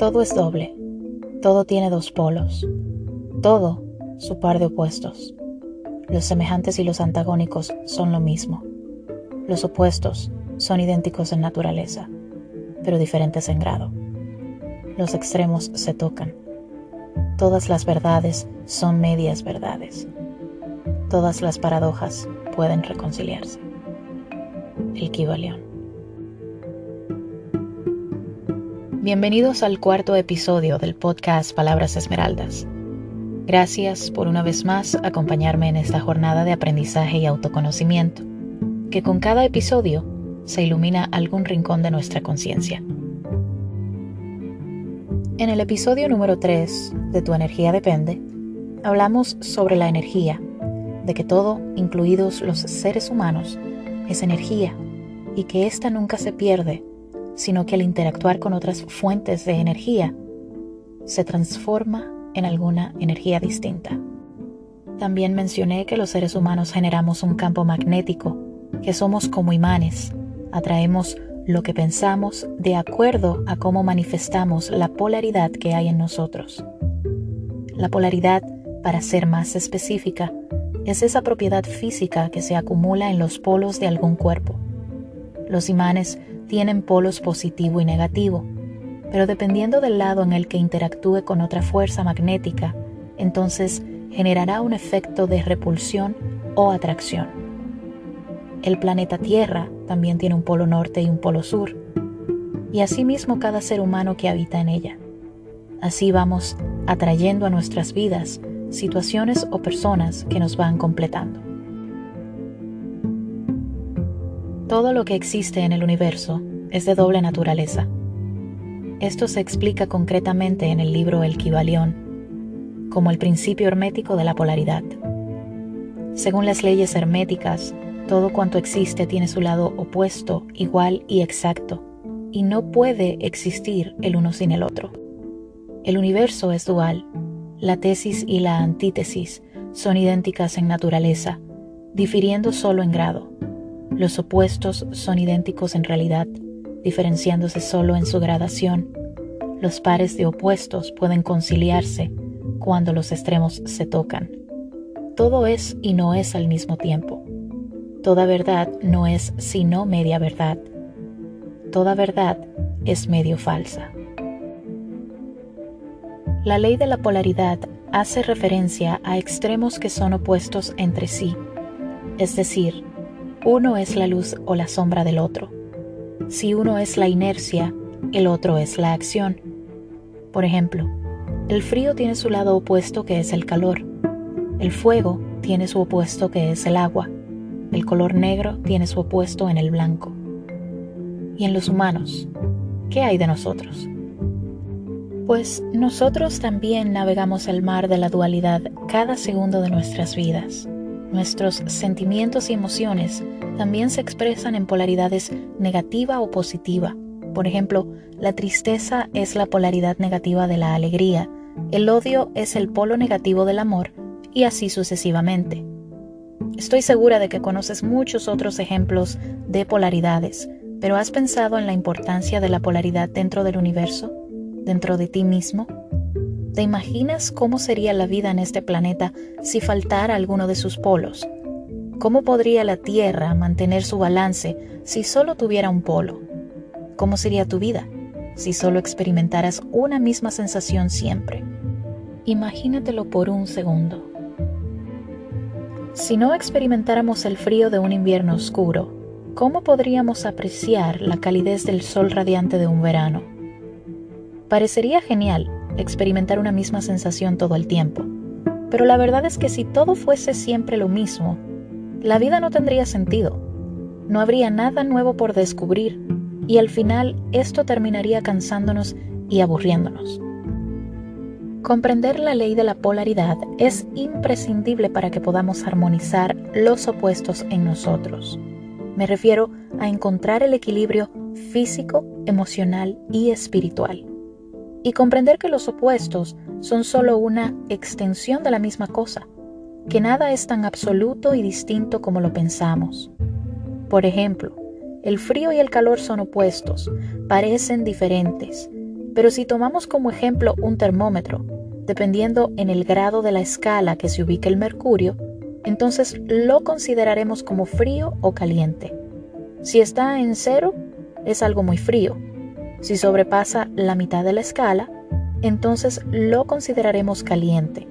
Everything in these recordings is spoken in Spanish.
Todo es doble, todo tiene dos polos, todo su par de opuestos. Los semejantes y los antagónicos son lo mismo. Los opuestos son idénticos en naturaleza, pero diferentes en grado. Los extremos se tocan. Todas las verdades son medias verdades. Todas las paradojas pueden reconciliarse. El Kibalión. Bienvenidos al cuarto episodio del podcast Palabras Esmeraldas. Gracias por una vez más acompañarme en esta jornada de aprendizaje y autoconocimiento, que con cada episodio se ilumina algún rincón de nuestra conciencia. En el episodio número 3 de Tu energía depende, hablamos sobre la energía, de que todo, incluidos los seres humanos, es energía y que ésta nunca se pierde sino que al interactuar con otras fuentes de energía, se transforma en alguna energía distinta. También mencioné que los seres humanos generamos un campo magnético, que somos como imanes, atraemos lo que pensamos de acuerdo a cómo manifestamos la polaridad que hay en nosotros. La polaridad, para ser más específica, es esa propiedad física que se acumula en los polos de algún cuerpo. Los imanes tienen polos positivo y negativo, pero dependiendo del lado en el que interactúe con otra fuerza magnética, entonces generará un efecto de repulsión o atracción. El planeta Tierra también tiene un polo norte y un polo sur, y asimismo cada ser humano que habita en ella. Así vamos atrayendo a nuestras vidas situaciones o personas que nos van completando. Todo lo que existe en el universo es de doble naturaleza. Esto se explica concretamente en el libro El Kibalión, como el principio hermético de la polaridad. Según las leyes herméticas, todo cuanto existe tiene su lado opuesto, igual y exacto, y no puede existir el uno sin el otro. El universo es dual, la tesis y la antítesis son idénticas en naturaleza, difiriendo solo en grado. Los opuestos son idénticos en realidad, diferenciándose solo en su gradación. Los pares de opuestos pueden conciliarse cuando los extremos se tocan. Todo es y no es al mismo tiempo. Toda verdad no es sino media verdad. Toda verdad es medio falsa. La ley de la polaridad hace referencia a extremos que son opuestos entre sí, es decir, uno es la luz o la sombra del otro. Si uno es la inercia, el otro es la acción. Por ejemplo, el frío tiene su lado opuesto que es el calor. El fuego tiene su opuesto que es el agua. El color negro tiene su opuesto en el blanco. ¿Y en los humanos? ¿Qué hay de nosotros? Pues nosotros también navegamos el mar de la dualidad cada segundo de nuestras vidas. Nuestros sentimientos y emociones también se expresan en polaridades negativa o positiva. Por ejemplo, la tristeza es la polaridad negativa de la alegría, el odio es el polo negativo del amor y así sucesivamente. Estoy segura de que conoces muchos otros ejemplos de polaridades, pero ¿has pensado en la importancia de la polaridad dentro del universo, dentro de ti mismo? ¿Te imaginas cómo sería la vida en este planeta si faltara alguno de sus polos? ¿Cómo podría la Tierra mantener su balance si solo tuviera un polo? ¿Cómo sería tu vida si solo experimentaras una misma sensación siempre? Imagínatelo por un segundo. Si no experimentáramos el frío de un invierno oscuro, ¿cómo podríamos apreciar la calidez del sol radiante de un verano? Parecería genial experimentar una misma sensación todo el tiempo. Pero la verdad es que si todo fuese siempre lo mismo, la vida no tendría sentido. No habría nada nuevo por descubrir y al final esto terminaría cansándonos y aburriéndonos. Comprender la ley de la polaridad es imprescindible para que podamos armonizar los opuestos en nosotros. Me refiero a encontrar el equilibrio físico, emocional y espiritual y comprender que los opuestos son solo una extensión de la misma cosa, que nada es tan absoluto y distinto como lo pensamos. Por ejemplo, el frío y el calor son opuestos, parecen diferentes, Pero si tomamos como ejemplo un termómetro, dependiendo en el grado de la escala que se ubique el mercurio, entonces lo consideraremos como frío o caliente. Si está en cero, es algo muy frío. Si sobrepasa la mitad de la escala, entonces lo consideraremos caliente.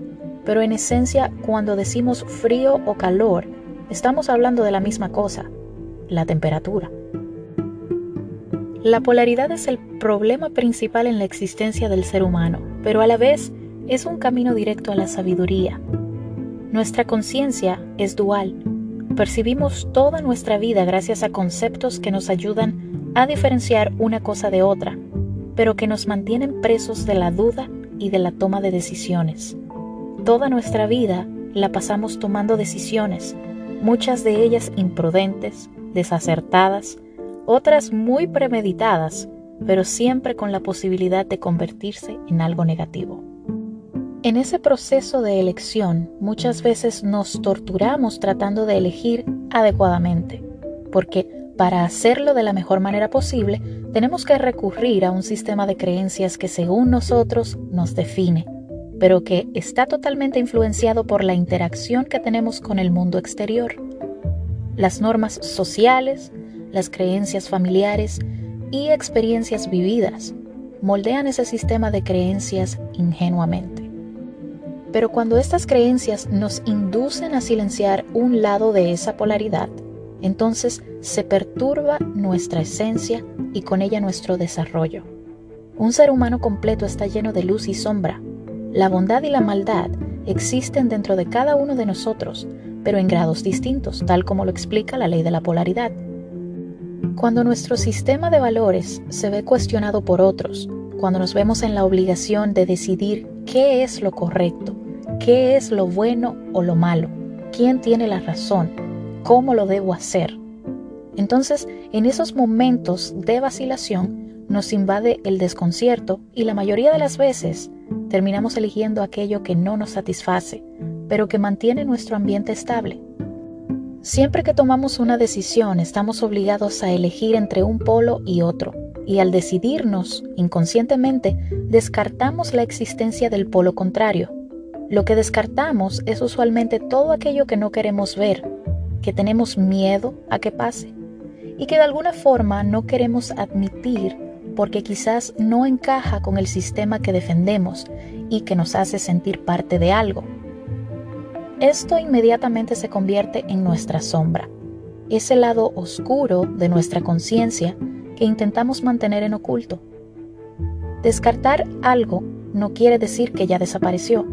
Pero en esencia, cuando decimos frío o calor, estamos hablando de la misma cosa, la temperatura. La polaridad es el problema principal en la existencia del ser humano, pero a la vez es un camino directo a la sabiduría. Nuestra conciencia es dual. Percibimos toda nuestra vida gracias a conceptos que nos ayudan a diferenciar una cosa de otra, pero que nos mantienen presos de la duda y de la toma de decisiones. Toda nuestra vida la pasamos tomando decisiones, muchas de ellas imprudentes, desacertadas, otras muy premeditadas, pero siempre con la posibilidad de convertirse en algo negativo. En ese proceso de elección muchas veces nos torturamos tratando de elegir adecuadamente, porque para hacerlo de la mejor manera posible tenemos que recurrir a un sistema de creencias que según nosotros nos define, pero que está totalmente influenciado por la interacción que tenemos con el mundo exterior. Las normas sociales, las creencias familiares y experiencias vividas moldean ese sistema de creencias ingenuamente. Pero cuando estas creencias nos inducen a silenciar un lado de esa polaridad, entonces se perturba nuestra esencia y con ella nuestro desarrollo. Un ser humano completo está lleno de luz y sombra. La bondad y la maldad existen dentro de cada uno de nosotros, pero en grados distintos, tal como lo explica la ley de la polaridad. Cuando nuestro sistema de valores se ve cuestionado por otros, cuando nos vemos en la obligación de decidir qué es lo correcto, qué es lo bueno o lo malo, quién tiene la razón, cómo lo debo hacer. Entonces, en esos momentos de vacilación nos invade el desconcierto y la mayoría de las veces terminamos eligiendo aquello que no nos satisface, pero que mantiene nuestro ambiente estable. Siempre que tomamos una decisión estamos obligados a elegir entre un polo y otro, y al decidirnos, inconscientemente, descartamos la existencia del polo contrario. Lo que descartamos es usualmente todo aquello que no queremos ver, que tenemos miedo a que pase, y que de alguna forma no queremos admitir porque quizás no encaja con el sistema que defendemos y que nos hace sentir parte de algo. Esto inmediatamente se convierte en nuestra sombra, ese lado oscuro de nuestra conciencia que intentamos mantener en oculto. Descartar algo no quiere decir que ya desapareció.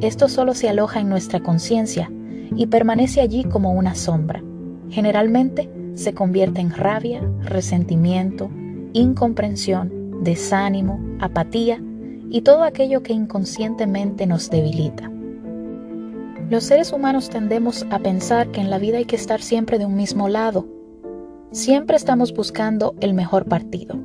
Esto solo se aloja en nuestra conciencia y permanece allí como una sombra. Generalmente se convierte en rabia, resentimiento, incomprensión, desánimo, apatía y todo aquello que inconscientemente nos debilita. Los seres humanos tendemos a pensar que en la vida hay que estar siempre de un mismo lado. Siempre estamos buscando el mejor partido.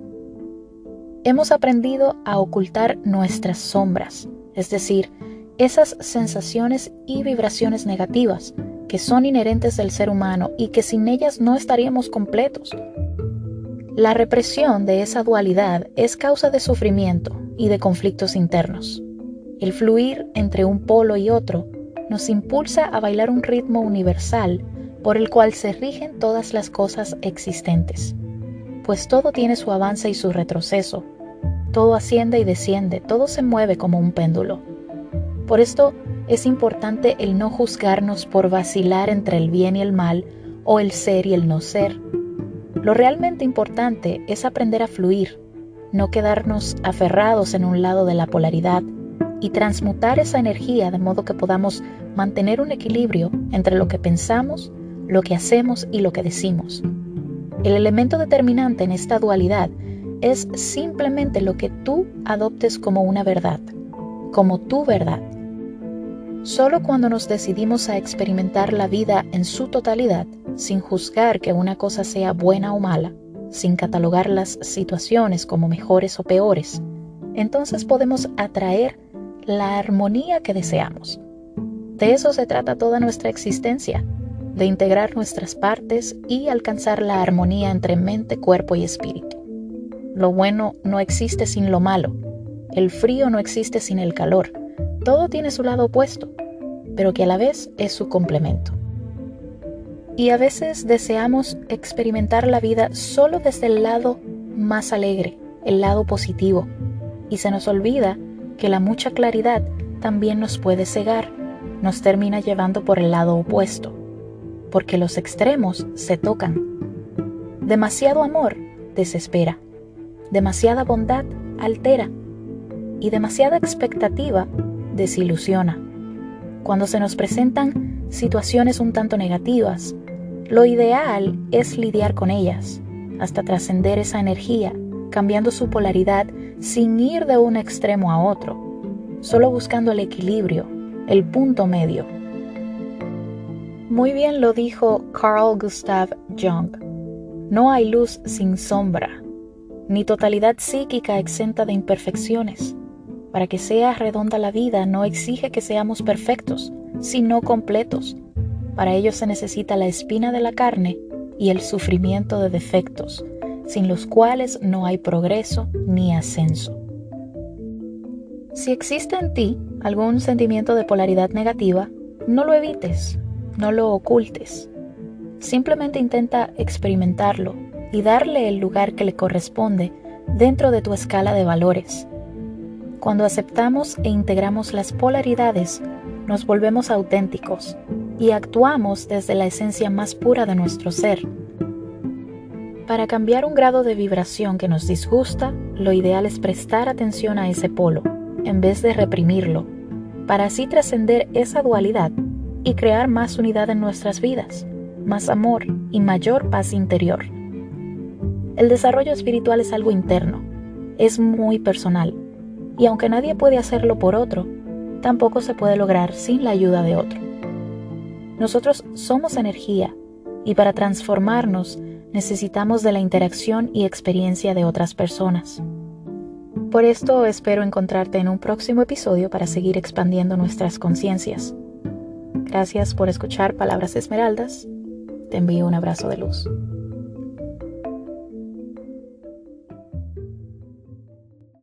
Hemos aprendido a ocultar nuestras sombras, es decir, esas sensaciones y vibraciones negativas que son inherentes del ser humano y que sin ellas no estaríamos completos. La represión de esa dualidad es causa de sufrimiento y de conflictos internos. El fluir entre un polo y otro nos impulsa a bailar un ritmo universal por el cual se rigen todas las cosas existentes, pues todo tiene su avance y su retroceso, todo asciende y desciende, todo se mueve como un péndulo. Por esto es importante el no juzgarnos por vacilar entre el bien y el mal o el ser y el no ser. Lo realmente importante es aprender a fluir, no quedarnos aferrados en un lado de la polaridad, y transmutar esa energía de modo que podamos mantener un equilibrio entre lo que pensamos, lo que hacemos y lo que decimos. El elemento determinante en esta dualidad es simplemente lo que tú adoptes como una verdad, como tu verdad. Solo cuando nos decidimos a experimentar la vida en su totalidad, sin juzgar que una cosa sea buena o mala, sin catalogar las situaciones como mejores o peores, entonces podemos atraer la armonía que deseamos. De eso se trata toda nuestra existencia, de integrar nuestras partes y alcanzar la armonía entre mente, cuerpo y espíritu. Lo bueno no existe sin lo malo. El frío no existe sin el calor. Todo tiene su lado opuesto, pero que a la vez es su complemento. Y a veces deseamos experimentar la vida solo desde el lado más alegre, el lado positivo, y se nos olvida que la mucha claridad también nos puede cegar, nos termina llevando por el lado opuesto, porque los extremos se tocan. Demasiado amor desespera, demasiada bondad altera y demasiada expectativa desilusiona. Cuando se nos presentan situaciones un tanto negativas, lo ideal es lidiar con ellas, hasta trascender esa energía, cambiando su polaridad sin ir de un extremo a otro, solo buscando el equilibrio, el punto medio. Muy bien lo dijo Carl Gustav Jung. No hay luz sin sombra, ni totalidad psíquica exenta de imperfecciones. Para que sea redonda la vida no exige que seamos perfectos, sino completos. Para ello se necesita la espina de la carne y el sufrimiento de defectos, sin los cuales no hay progreso ni ascenso. Si existe en ti algún sentimiento de polaridad negativa, no lo evites, no lo ocultes. Simplemente intenta experimentarlo y darle el lugar que le corresponde dentro de tu escala de valores. Cuando aceptamos e integramos las polaridades, nos volvemos auténticos y actuamos desde la esencia más pura de nuestro ser. Para cambiar un grado de vibración que nos disgusta, lo ideal es prestar atención a ese polo en vez de reprimirlo, para así trascender esa dualidad y crear más unidad en nuestras vidas, más amor y mayor paz interior. El desarrollo espiritual es algo interno, es muy personal, y aunque nadie puede hacerlo por otro, tampoco se puede lograr sin la ayuda de otro. Nosotros somos energía y para transformarnos necesitamos de la interacción y experiencia de otras personas. Por esto espero encontrarte en un próximo episodio para seguir expandiendo nuestras conciencias. Gracias por escuchar Palabras Esmeraldas. Te envío un abrazo de luz.